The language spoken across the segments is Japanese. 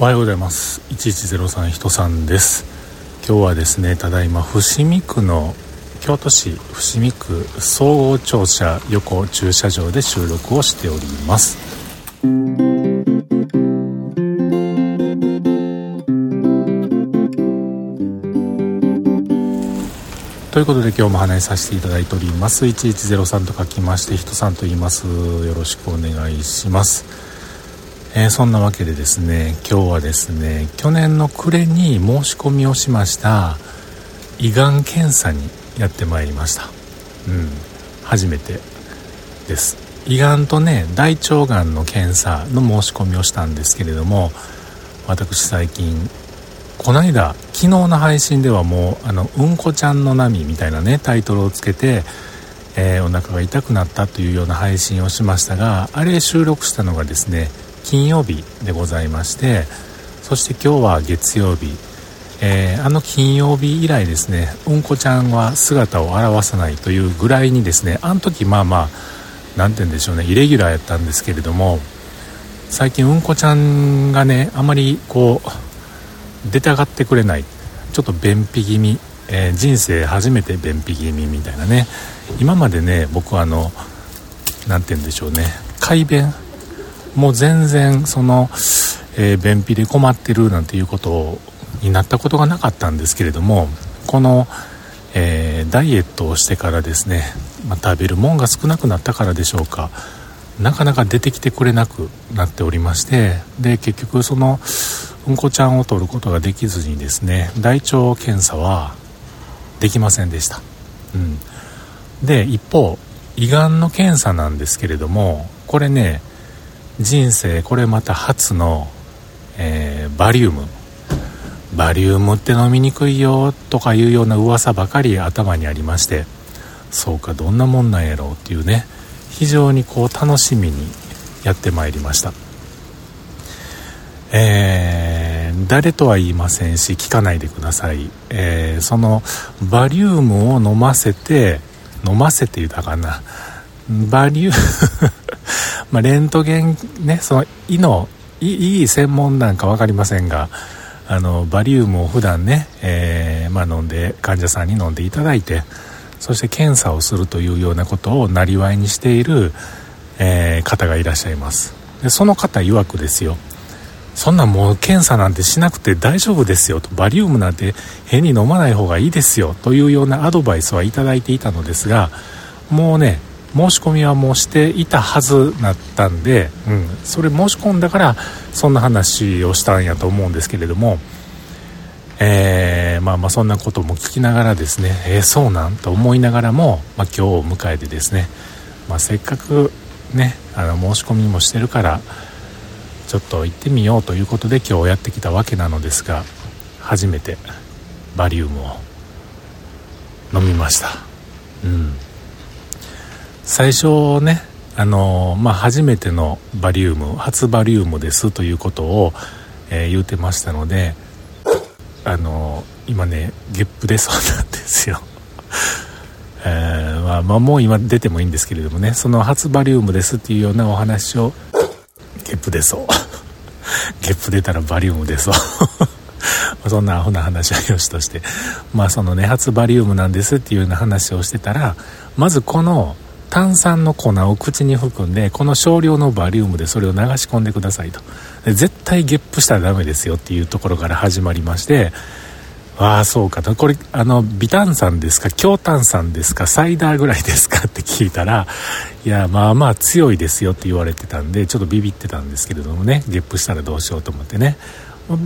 おはようございます。1103人さんです。今日はですねただいま伏見区の京都市伏見区総合庁舎横駐車場で収録をしております。ということで今日も話させていただいております。1103と書きまして人さんと言います。よろしくお願いします。えー、そんなわけでですね今日はですね去年の暮れに申し込みをしました胃がん検査にやってまいりました。うん初めてです。胃がんとね大腸がんの検査の申し込みをしたんですけれども私最近この間昨日の配信ではもう「あのうんこちゃんの波」みたいなねタイトルをつけて、えー、お腹が痛くなったというような配信をしましたがあれ収録したのがですね金曜日でございましてそして今日は月曜日、えー、あの金曜日以来ですねうんこちゃんは姿を現さないというぐらいにですねあの時まあまあ何て言うんでしょうねイレギュラーやったんですけれども最近うんこちゃんがねあまりこう出たがってくれないちょっと便秘気味、えー、人生初めて便秘気味みたいなね今までね僕はあの何て言うんでしょうね快便もう全然その、えー、便秘で困ってるなんていうことになったことがなかったんですけれどもこの、えー、ダイエットをしてからですね、まあ、食べるもんが少なくなったからでしょうかなかなか出てきてくれなくなっておりましてで結局そのうんこちゃんを取ることができずにですね大腸検査はできませんでした、うん、で一方胃がんの検査なんですけれどもこれね人生これまた初の、えー、バリウム。バリウムって飲みにくいよとかいうような噂ばかり頭にありましてそうかどんなもんなんやろうっていうね非常にこう楽しみにやってまいりました。えー、誰とは言いませんし聞かないでください、えー、そのバリウムを飲ませて飲ませて言ったかな。バリウムまあ、レントゲンねその胃のいい専門なんか分かりませんがあのバリウムを普段ね、えー、まあ、飲んで患者さんに飲んでいただいてそして検査をするというようなことをなりわいにしている、えー、方がいらっしゃいます。でその方曰くですよ。そんなもう検査なんてしなくて大丈夫ですよとバリウムなんて変に飲まない方がいいですよというようなアドバイスはいただいていたのですがもうね申し込みはもうしていたはずだったんで、うん、それ申し込んだからそんな話をしたんやと思うんですけれども、えー、まあまあそんなことも聞きながらですねえー、そうなんと思いながらも、まあ、今日を迎えてですね、まあ、せっかくねあの申し込みもしてるからちょっと行ってみようということで今日やってきたわけなのですが初めてバリウムを飲みました。うん。最初ねあのまあ、初めてのバリウム初バリウムですということを、えー、言うてましたのであの今ねゲップ出そうなんですよ。えー、まあ、まあ、もう今出てもいいんですけれどもねその初バリウムですっていうようなお話をゲップ出そう。ゲップ出たらバリウム出そう。そんなアホな話はよしとして。まあそのね初バリウムなんですっていうような話をしてたらまずこの炭酸の粉を口に含んでこの少量のバリウムでそれを流し込んでくださいと。絶対ゲップしたらダメですよっていうところから始まりましてああそうかと。これあの微炭酸ですか強炭酸ですかサイダーぐらいですかって聞いたらいやまあまあ強いですよって言われてたんでちょっとビビってたんですけれどもねゲップしたらどうしようと思ってね。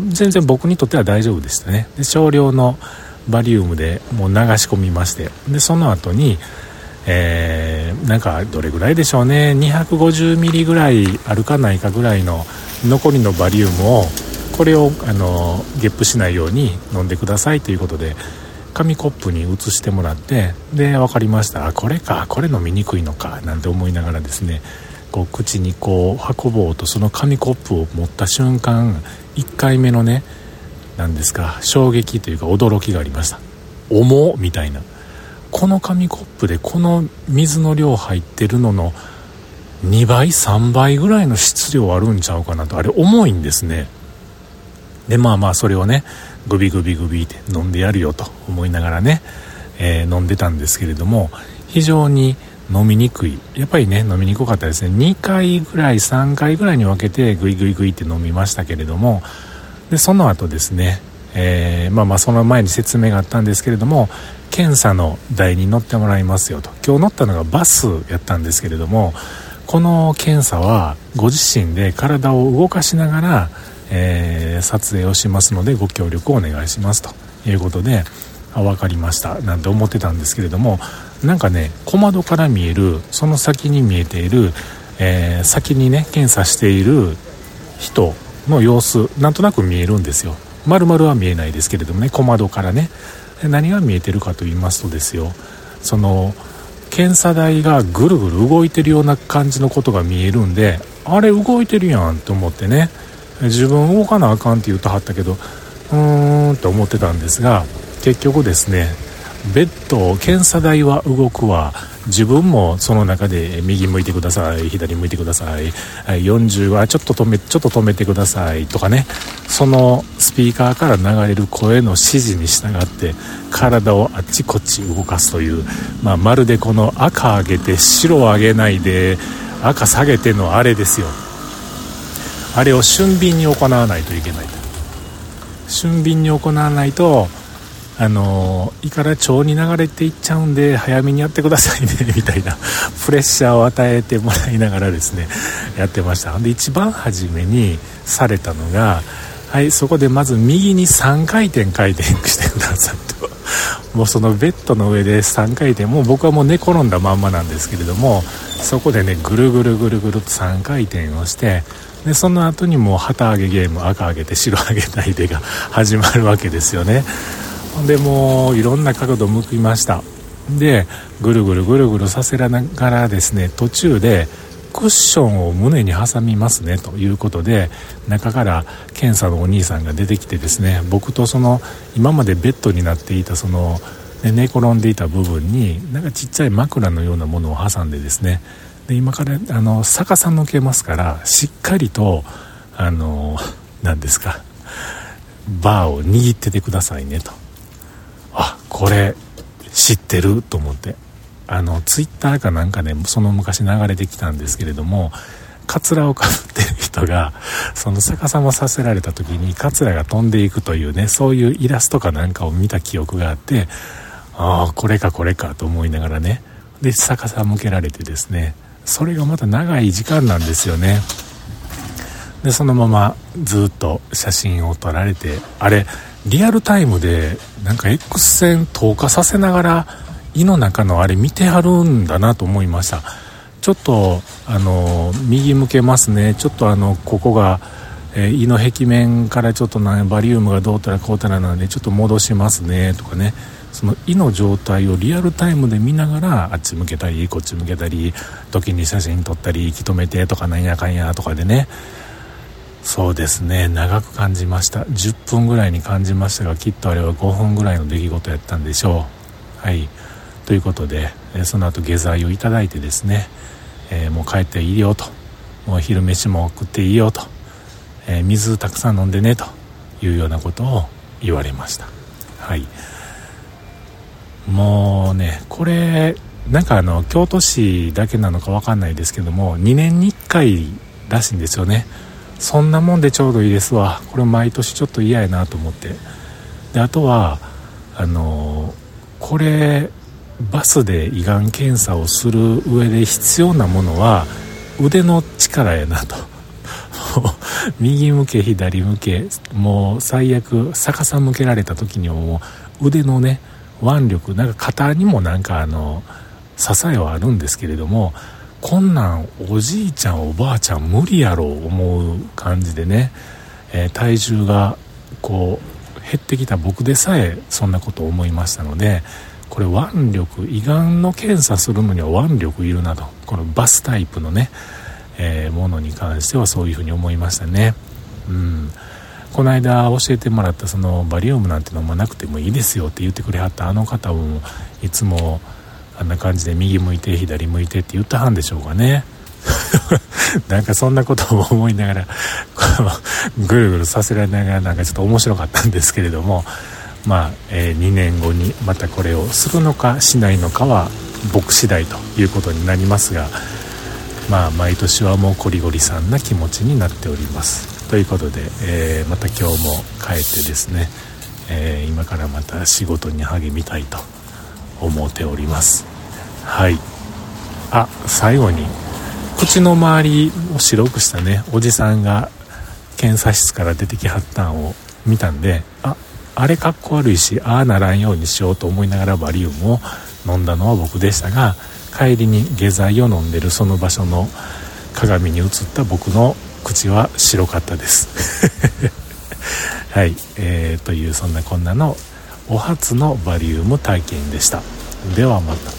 全然僕にとっては大丈夫でしたね。で少量のバリウムでもう流し込みまして。でその後にえー、なんかどれぐらいでしょうね。250ミリぐらいあるかないかぐらいの残りのバリウムをこれをあのゲップしないように飲んでくださいということで紙コップに移してもらってで分かりました。あこれか。これ飲みにくいのか。なんて思いながらですねこう口にこう運ぼうとその紙コップを持った瞬間1回目のね何ですか衝撃というか驚きがありました。重みたいな。この紙コップでこの水の量入ってるのの2倍3倍ぐらいの質量あるんちゃうかなと。あれ重いんですね。でまあまあそれをねグビグビグビって飲んでやるよと思いながらね、えー、飲んでたんですけれども非常に飲みにくい。やっぱりね飲みにくかったですね。2回ぐらい3回ぐらいに分けてグイグイグイって飲みましたけれどもでその後ですね、えー、まあまあその前に説明があったんですけれども検査の台に乗ってもらいますよと。今日乗ったのがバスやったんですけれどもこの検査はご自身で体を動かしながら、えー、撮影をしますのでご協力をお願いしますと。いうことであ分かりました。なんて思ってたんですけれどもなんかね小窓から見えるその先に見えている、えー、先にね検査している人の様子なんとなく見えるんですよ。丸々は見えないですけれどもね小窓からね。何が見えてるかと言いますとですよその検査台がぐるぐる動いてるような感じのことが見えるんであれ動いてるやんと思ってね自分動かなあかんって言うとはったけどうーんと思ってたんですが結局ですねベッド検査台は動くわ。自分もその中で右向いてください。左向いてください。40はちょっと止めちょっと止めてくださいとかね。そのスピーカーから流れる声の指示に従って体をあっちこっち動かすという、まあ、まるでこの赤上げて白上げないで赤下げてのあれですよ。あれを俊敏に行わないといけない。俊敏に行わないとあの胃から腸に流れていっちゃうんで早めにやってくださいねみたいなプレッシャーを与えてもらいながらですねやってました。で一番初めにされたのがはいそこでまず右に3回転回転してくださいと。もうそのベッドの上で3回転もう僕はもう寝転んだまんまなんですけれどもそこでねぐるぐるぐるぐると3回転をしてでその後にもう旗揚げゲーム赤揚げて白揚げないでが始まるわけですよね。でもういろんな角度向きました。でぐるぐるぐるぐるさせながらですね途中でクッションを胸に挟みますねということで中から検査のお兄さんが出てきてですね僕とその今までベッドになっていたその、寝転んでいた部分になんかちっちゃい枕のようなものを挟んでですねで今からあの逆さ向けますからしっかりとあの何ですかバーを握っててくださいねと。これ知ってると思って。あのツイッターかなんかねその昔流れてきたんですけれどもカツラをかぶってる人がその逆さまさせられた時にカツラが飛んでいくというねそういうイラストかなんかを見た記憶があってああこれかこれかと思いながらね。で逆さ向けられてですねそれがまた長い時間なんですよね。でそのままずっと写真を撮られてあれリアルタイムでなんか X 線透過させながら胃の中のあれ見てはるんだなと思いました。ちょっとあの右向けますね。ちょっとあのここが、えー、胃の壁面からちょっとなバリウムがどうたらこうたらなのでちょっと戻しますね。とかね。その胃の状態をリアルタイムで見ながらあっち向けたりこっち向けたり時に写真撮ったり息止めてとかなんやかんやとかでね。そうですね。長く感じました。10分ぐらいに感じましたがきっとあれは5分ぐらいの出来事やったんでしょう。はい。ということでその後下剤をいただいてですね、えー、もう帰っていいよと。もう昼飯も食っていいよと、えー、水たくさん飲んでねというようなことを言われました。はい。もうねこれなんかあの京都市だけなのか分かんないですけども2年に1回らしいんですよね。そんなもんでちょうどいいですわ。これ毎年ちょっと嫌やなと思って。であとはあのこれバスで胃がん検査をする上で必要なものは腕の力やなと。右向け左向けもう最悪逆さ向けられた時にはもう腕のね腕力なんか肩にもなんかあの支えはあるんですけれどもこんなんおじいちゃんおばあちゃん無理やろ思う感じでね、えー、体重がこう減ってきた僕でさえそんなことを思いましたのでこれ腕力胃がんの検査するのには腕力いるなと。このバスタイプのね、えー、ものに関してはそういうふうに思いましたね。うん。この間教えてもらったそのバリウムなんて飲まなくてもいいですよって言ってくれはったあの方もいつもあんな感じで右向いて左向いてって言ったはんでしょうかね。なんかそんなことを思いながら こうぐるぐるさせられながらなんかちょっと面白かったんですけれどもまあ、えー、2年後にまたこれをするのかしないのかは僕次第ということになりますがまあ毎年はもうコリゴリさんな気持ちになっております。ということで、えー、また今日も帰ってですね、えー、今からまた仕事に励みたいと思っております。はい。あ最後に口の周りを白くしたねおじさんが検査室から出てきはったんを見たんでああれかっこ悪いしああならんようにしようと思いながらバリウムを飲んだのは僕でしたが帰りに下剤を飲んでるその場所の鏡に映った僕の口は白かったです。はい、えー、というそんなこんなのお初のバリウム体験でした。ではまた。